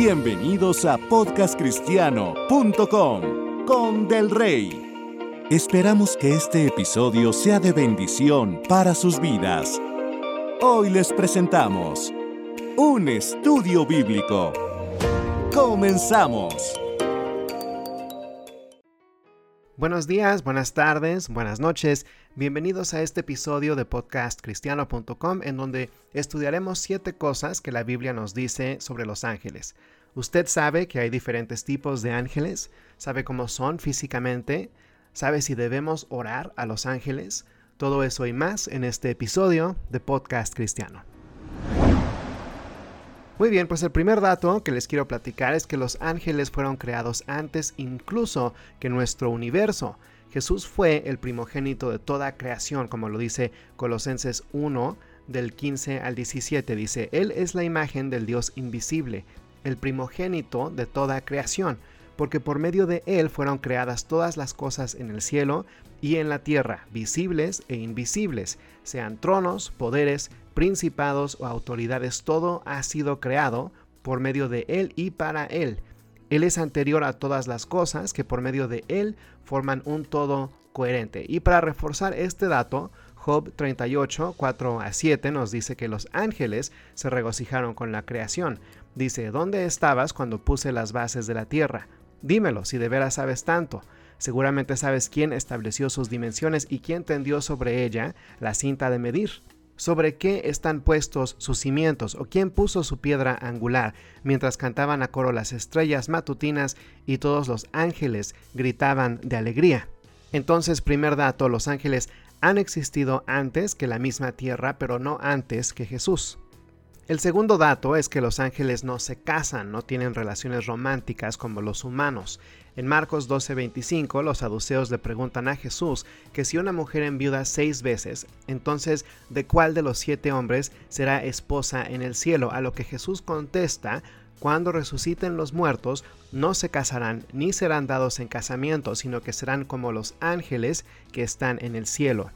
Bienvenidos a podcastcristiano.com con Del Rey. Esperamos que este episodio sea de bendición para sus vidas. Hoy les presentamos un estudio bíblico. Comenzamos. Buenos días, buenas tardes, buenas noches. Bienvenidos a este episodio de podcastcristiano.com en donde estudiaremos siete cosas que la Biblia nos dice sobre los ángeles. Usted sabe que hay diferentes tipos de ángeles, sabe cómo son físicamente, ¿Sabe si debemos orar a los ángeles? Todo eso y más en este episodio de Podcast Cristiano. Muy bien, pues el primer dato que les quiero platicar es que los ángeles fueron creados antes incluso que nuestro universo. Jesús fue el primogénito de toda creación, como lo dice Colosenses 1 del 15 al 17. Dice, Él es la imagen del Dios invisible, el primogénito de toda creación porque por medio de él fueron creadas todas las cosas en el cielo y en la tierra, visibles e invisibles, sean tronos, poderes, principados o autoridades, todo ha sido creado por medio de él y para él. Él es anterior a todas las cosas que por medio de él forman un todo coherente. Y para reforzar este dato, Job 38, 4 a 7 nos dice que los ángeles se regocijaron con la creación. Dice, ¿dónde estabas cuando puse las bases de la tierra? Dímelo si de veras sabes tanto. Seguramente sabes quién estableció sus dimensiones y quién tendió sobre ella la cinta de medir. Sobre qué están puestos sus cimientos o quién puso su piedra angular, mientras cantaban a coro las estrellas matutinas y todos los ángeles gritaban de alegría. Entonces, primer dato, los ángeles han existido antes que la misma tierra, pero no antes que Jesús. El segundo dato es que los ángeles no se casan, no tienen relaciones románticas como los humanos. En Marcos 12:25 los saduceos le preguntan a Jesús que si una mujer enviuda seis veces, entonces ¿de cuál de los siete hombres será esposa en el cielo? A lo que Jesús contesta, cuando resuciten los muertos, no se casarán ni serán dados en casamiento, sino que serán como los ángeles que están en el cielo.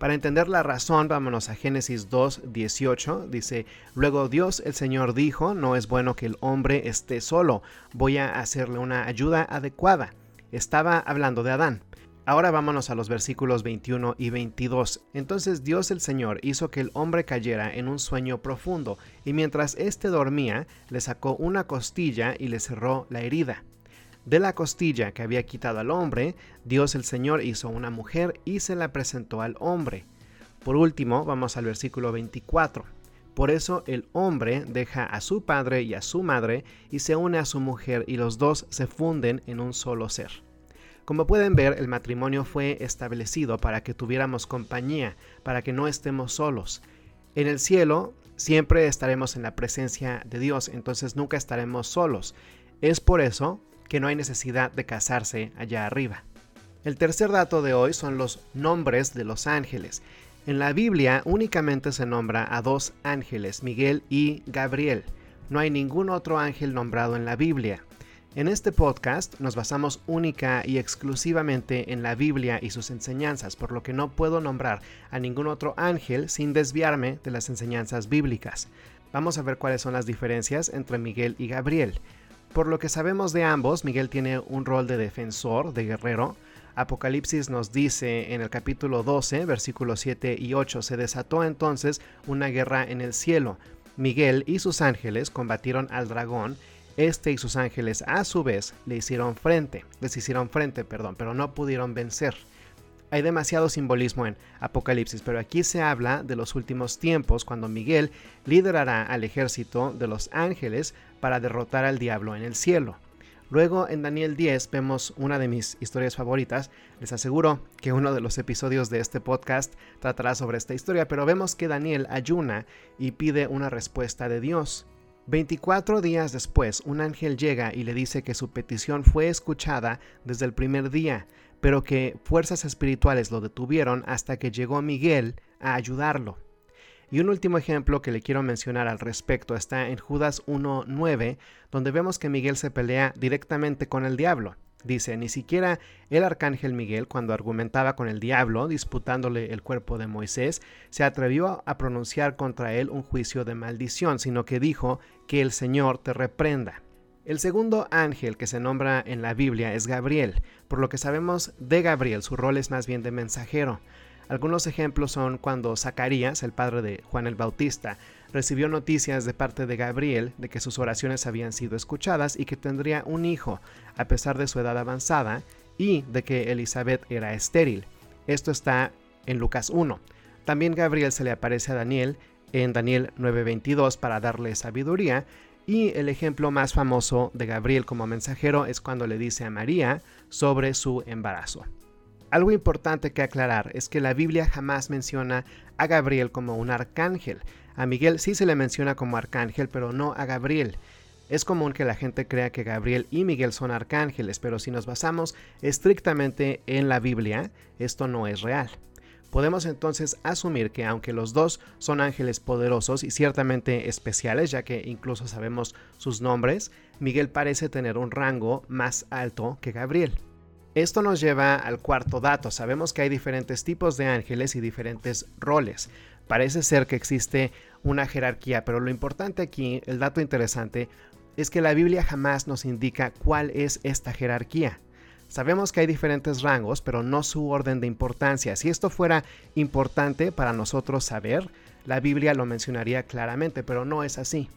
Para entender la razón, vámonos a Génesis 2, 18. Dice, luego Dios el Señor dijo, no es bueno que el hombre esté solo, voy a hacerle una ayuda adecuada. Estaba hablando de Adán. Ahora vámonos a los versículos 21 y 22. Entonces Dios el Señor hizo que el hombre cayera en un sueño profundo, y mientras éste dormía, le sacó una costilla y le cerró la herida. De la costilla que había quitado al hombre, Dios el Señor hizo una mujer y se la presentó al hombre. Por último, vamos al versículo 24. Por eso el hombre deja a su padre y a su madre y se une a su mujer y los dos se funden en un solo ser. Como pueden ver, el matrimonio fue establecido para que tuviéramos compañía, para que no estemos solos. En el cielo siempre estaremos en la presencia de Dios, entonces nunca estaremos solos. Es por eso que no hay necesidad de casarse allá arriba. El tercer dato de hoy son los nombres de los ángeles. En la Biblia únicamente se nombra a dos ángeles, Miguel y Gabriel. No hay ningún otro ángel nombrado en la Biblia. En este podcast nos basamos única y exclusivamente en la Biblia y sus enseñanzas, por lo que no puedo nombrar a ningún otro ángel sin desviarme de las enseñanzas bíblicas. Vamos a ver cuáles son las diferencias entre Miguel y Gabriel. Por lo que sabemos de ambos, Miguel tiene un rol de defensor, de guerrero. Apocalipsis nos dice en el capítulo 12, versículos 7 y 8, se desató entonces una guerra en el cielo. Miguel y sus ángeles combatieron al dragón. Este y sus ángeles a su vez le hicieron frente, les hicieron frente, perdón, pero no pudieron vencer. Hay demasiado simbolismo en Apocalipsis, pero aquí se habla de los últimos tiempos, cuando Miguel liderará al ejército de los ángeles para derrotar al diablo en el cielo. Luego en Daniel 10 vemos una de mis historias favoritas. Les aseguro que uno de los episodios de este podcast tratará sobre esta historia, pero vemos que Daniel ayuna y pide una respuesta de Dios. 24 días después, un ángel llega y le dice que su petición fue escuchada desde el primer día, pero que fuerzas espirituales lo detuvieron hasta que llegó Miguel a ayudarlo. Y un último ejemplo que le quiero mencionar al respecto está en Judas 1.9, donde vemos que Miguel se pelea directamente con el diablo. Dice, ni siquiera el arcángel Miguel, cuando argumentaba con el diablo, disputándole el cuerpo de Moisés, se atrevió a pronunciar contra él un juicio de maldición, sino que dijo que el Señor te reprenda. El segundo ángel que se nombra en la Biblia es Gabriel. Por lo que sabemos de Gabriel, su rol es más bien de mensajero. Algunos ejemplos son cuando Zacarías, el padre de Juan el Bautista, recibió noticias de parte de Gabriel de que sus oraciones habían sido escuchadas y que tendría un hijo, a pesar de su edad avanzada, y de que Elizabeth era estéril. Esto está en Lucas 1. También Gabriel se le aparece a Daniel en Daniel 9:22 para darle sabiduría, y el ejemplo más famoso de Gabriel como mensajero es cuando le dice a María sobre su embarazo. Algo importante que aclarar es que la Biblia jamás menciona a Gabriel como un arcángel. A Miguel sí se le menciona como arcángel, pero no a Gabriel. Es común que la gente crea que Gabriel y Miguel son arcángeles, pero si nos basamos estrictamente en la Biblia, esto no es real. Podemos entonces asumir que aunque los dos son ángeles poderosos y ciertamente especiales, ya que incluso sabemos sus nombres, Miguel parece tener un rango más alto que Gabriel. Esto nos lleva al cuarto dato. Sabemos que hay diferentes tipos de ángeles y diferentes roles. Parece ser que existe una jerarquía, pero lo importante aquí, el dato interesante, es que la Biblia jamás nos indica cuál es esta jerarquía. Sabemos que hay diferentes rangos, pero no su orden de importancia. Si esto fuera importante para nosotros saber, la Biblia lo mencionaría claramente, pero no es así.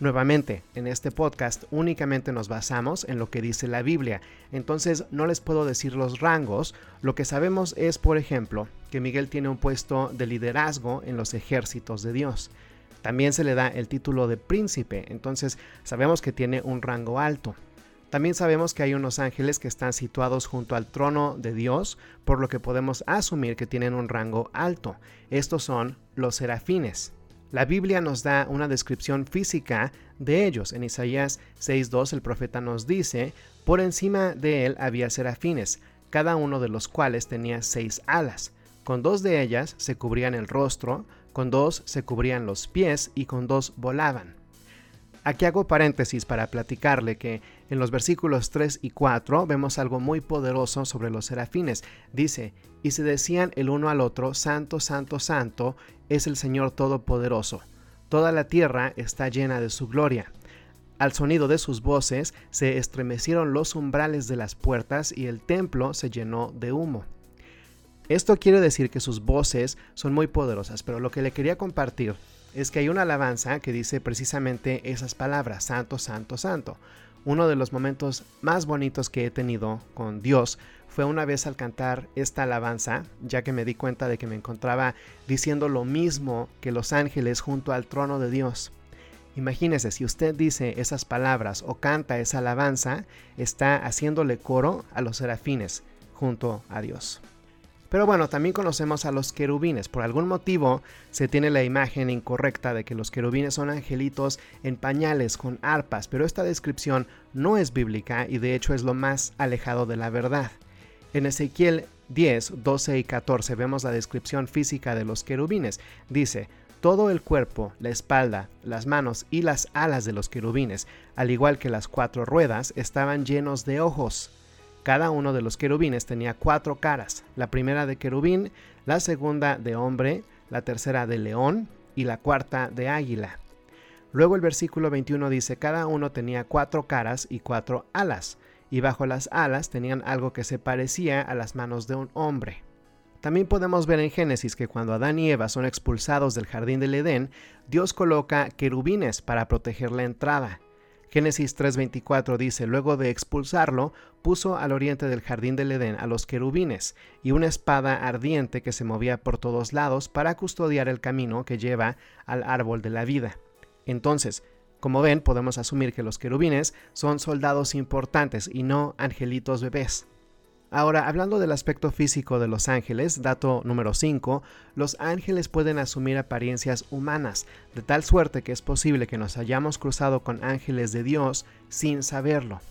Nuevamente, en este podcast únicamente nos basamos en lo que dice la Biblia, entonces no les puedo decir los rangos, lo que sabemos es, por ejemplo, que Miguel tiene un puesto de liderazgo en los ejércitos de Dios. También se le da el título de príncipe, entonces sabemos que tiene un rango alto. También sabemos que hay unos ángeles que están situados junto al trono de Dios, por lo que podemos asumir que tienen un rango alto. Estos son los serafines. La Biblia nos da una descripción física de ellos. En Isaías 6.2 el profeta nos dice, por encima de él había serafines, cada uno de los cuales tenía seis alas. Con dos de ellas se cubrían el rostro, con dos se cubrían los pies y con dos volaban. Aquí hago paréntesis para platicarle que en los versículos 3 y 4 vemos algo muy poderoso sobre los serafines. Dice, y se decían el uno al otro, Santo, Santo, Santo es el Señor Todopoderoso. Toda la tierra está llena de su gloria. Al sonido de sus voces se estremecieron los umbrales de las puertas y el templo se llenó de humo. Esto quiere decir que sus voces son muy poderosas, pero lo que le quería compartir es que hay una alabanza que dice precisamente esas palabras, santo, santo, santo. Uno de los momentos más bonitos que he tenido con Dios fue una vez al cantar esta alabanza, ya que me di cuenta de que me encontraba diciendo lo mismo que los ángeles junto al trono de Dios. Imagínese, si usted dice esas palabras o canta esa alabanza, está haciéndole coro a los serafines junto a Dios. Pero bueno, también conocemos a los querubines. Por algún motivo se tiene la imagen incorrecta de que los querubines son angelitos en pañales con arpas, pero esta descripción no es bíblica y de hecho es lo más alejado de la verdad. En Ezequiel 10, 12 y 14 vemos la descripción física de los querubines. Dice, todo el cuerpo, la espalda, las manos y las alas de los querubines, al igual que las cuatro ruedas, estaban llenos de ojos. Cada uno de los querubines tenía cuatro caras, la primera de querubín, la segunda de hombre, la tercera de león y la cuarta de águila. Luego el versículo 21 dice, cada uno tenía cuatro caras y cuatro alas, y bajo las alas tenían algo que se parecía a las manos de un hombre. También podemos ver en Génesis que cuando Adán y Eva son expulsados del jardín del Edén, Dios coloca querubines para proteger la entrada. Génesis 3:24 dice, luego de expulsarlo, puso al oriente del jardín del Edén a los querubines y una espada ardiente que se movía por todos lados para custodiar el camino que lleva al árbol de la vida. Entonces, como ven, podemos asumir que los querubines son soldados importantes y no angelitos bebés. Ahora, hablando del aspecto físico de los ángeles, dato número 5, los ángeles pueden asumir apariencias humanas, de tal suerte que es posible que nos hayamos cruzado con ángeles de Dios sin saberlo.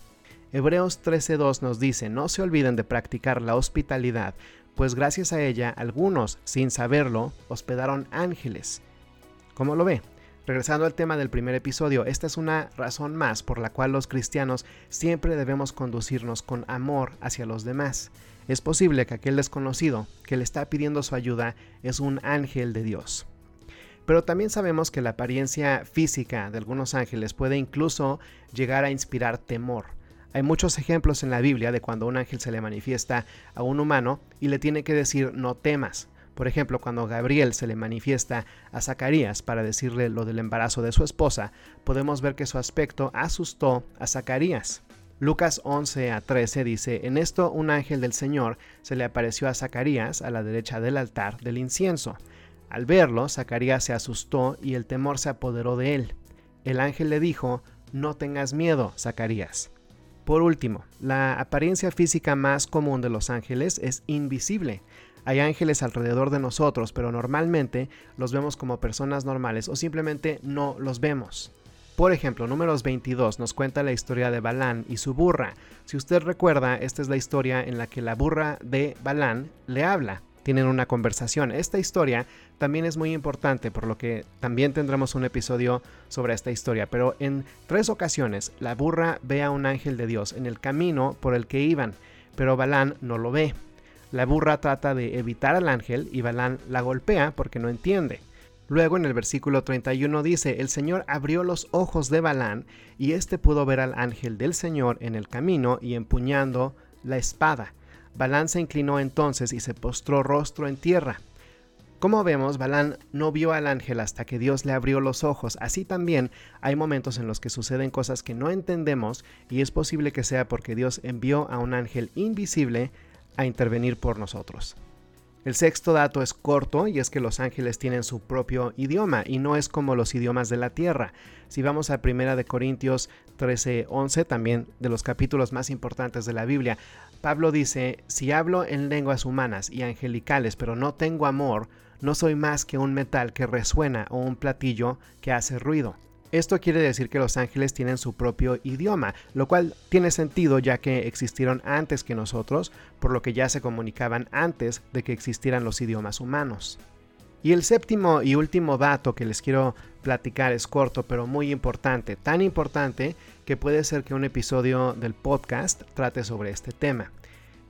Hebreos 13.2 nos dice, no se olviden de practicar la hospitalidad, pues gracias a ella algunos, sin saberlo, hospedaron ángeles. ¿Cómo lo ve? Regresando al tema del primer episodio, esta es una razón más por la cual los cristianos siempre debemos conducirnos con amor hacia los demás. Es posible que aquel desconocido que le está pidiendo su ayuda es un ángel de Dios. Pero también sabemos que la apariencia física de algunos ángeles puede incluso llegar a inspirar temor. Hay muchos ejemplos en la Biblia de cuando un ángel se le manifiesta a un humano y le tiene que decir no temas. Por ejemplo, cuando Gabriel se le manifiesta a Zacarías para decirle lo del embarazo de su esposa, podemos ver que su aspecto asustó a Zacarías. Lucas 11 a 13 dice, en esto un ángel del Señor se le apareció a Zacarías a la derecha del altar del incienso. Al verlo, Zacarías se asustó y el temor se apoderó de él. El ángel le dijo, no tengas miedo, Zacarías. Por último, la apariencia física más común de los ángeles es invisible. Hay ángeles alrededor de nosotros, pero normalmente los vemos como personas normales o simplemente no los vemos. Por ejemplo, números 22 nos cuenta la historia de Balán y su burra. Si usted recuerda, esta es la historia en la que la burra de Balán le habla. Tienen una conversación. Esta historia también es muy importante, por lo que también tendremos un episodio sobre esta historia. Pero en tres ocasiones la burra ve a un ángel de Dios en el camino por el que iban, pero Balán no lo ve. La burra trata de evitar al ángel y Balán la golpea porque no entiende. Luego en el versículo 31 dice, el Señor abrió los ojos de Balán y éste pudo ver al ángel del Señor en el camino y empuñando la espada. Balán se inclinó entonces y se postró rostro en tierra. Como vemos, Balán no vio al ángel hasta que Dios le abrió los ojos. Así también hay momentos en los que suceden cosas que no entendemos y es posible que sea porque Dios envió a un ángel invisible a intervenir por nosotros. El sexto dato es corto y es que los ángeles tienen su propio idioma y no es como los idiomas de la tierra. Si vamos a Primera de Corintios 13:11, también de los capítulos más importantes de la Biblia, Pablo dice, si hablo en lenguas humanas y angelicales pero no tengo amor, no soy más que un metal que resuena o un platillo que hace ruido. Esto quiere decir que los ángeles tienen su propio idioma, lo cual tiene sentido ya que existieron antes que nosotros, por lo que ya se comunicaban antes de que existieran los idiomas humanos. Y el séptimo y último dato que les quiero platicar es corto pero muy importante, tan importante que puede ser que un episodio del podcast trate sobre este tema.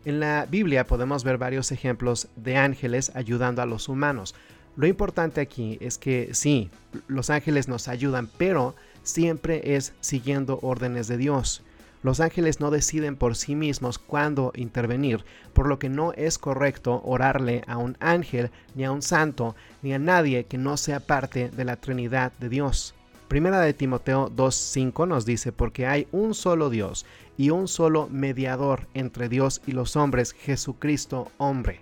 En la Biblia podemos ver varios ejemplos de ángeles ayudando a los humanos, lo importante aquí es que sí, los ángeles nos ayudan, pero siempre es siguiendo órdenes de Dios. Los ángeles no deciden por sí mismos cuándo intervenir, por lo que no es correcto orarle a un ángel, ni a un santo, ni a nadie que no sea parte de la Trinidad de Dios. Primera de Timoteo 2.5 nos dice, porque hay un solo Dios y un solo mediador entre Dios y los hombres, Jesucristo hombre.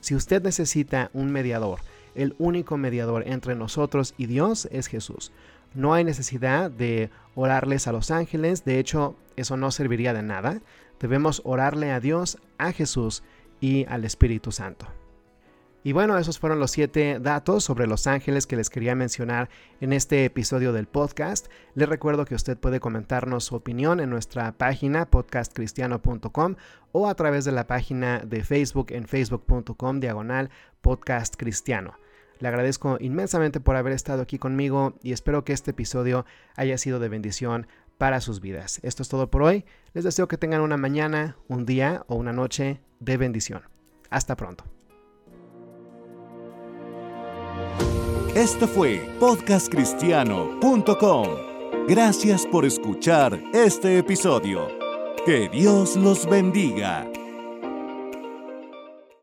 Si usted necesita un mediador, el único mediador entre nosotros y Dios es Jesús. No hay necesidad de orarles a los ángeles, de hecho eso no serviría de nada. Debemos orarle a Dios, a Jesús y al Espíritu Santo. Y bueno, esos fueron los siete datos sobre los ángeles que les quería mencionar en este episodio del podcast. Les recuerdo que usted puede comentarnos su opinión en nuestra página podcastcristiano.com o a través de la página de Facebook en facebook.com diagonal podcastcristiano. Le agradezco inmensamente por haber estado aquí conmigo y espero que este episodio haya sido de bendición para sus vidas. Esto es todo por hoy. Les deseo que tengan una mañana, un día o una noche de bendición. Hasta pronto. Esto fue podcastcristiano.com. Gracias por escuchar este episodio. Que Dios los bendiga.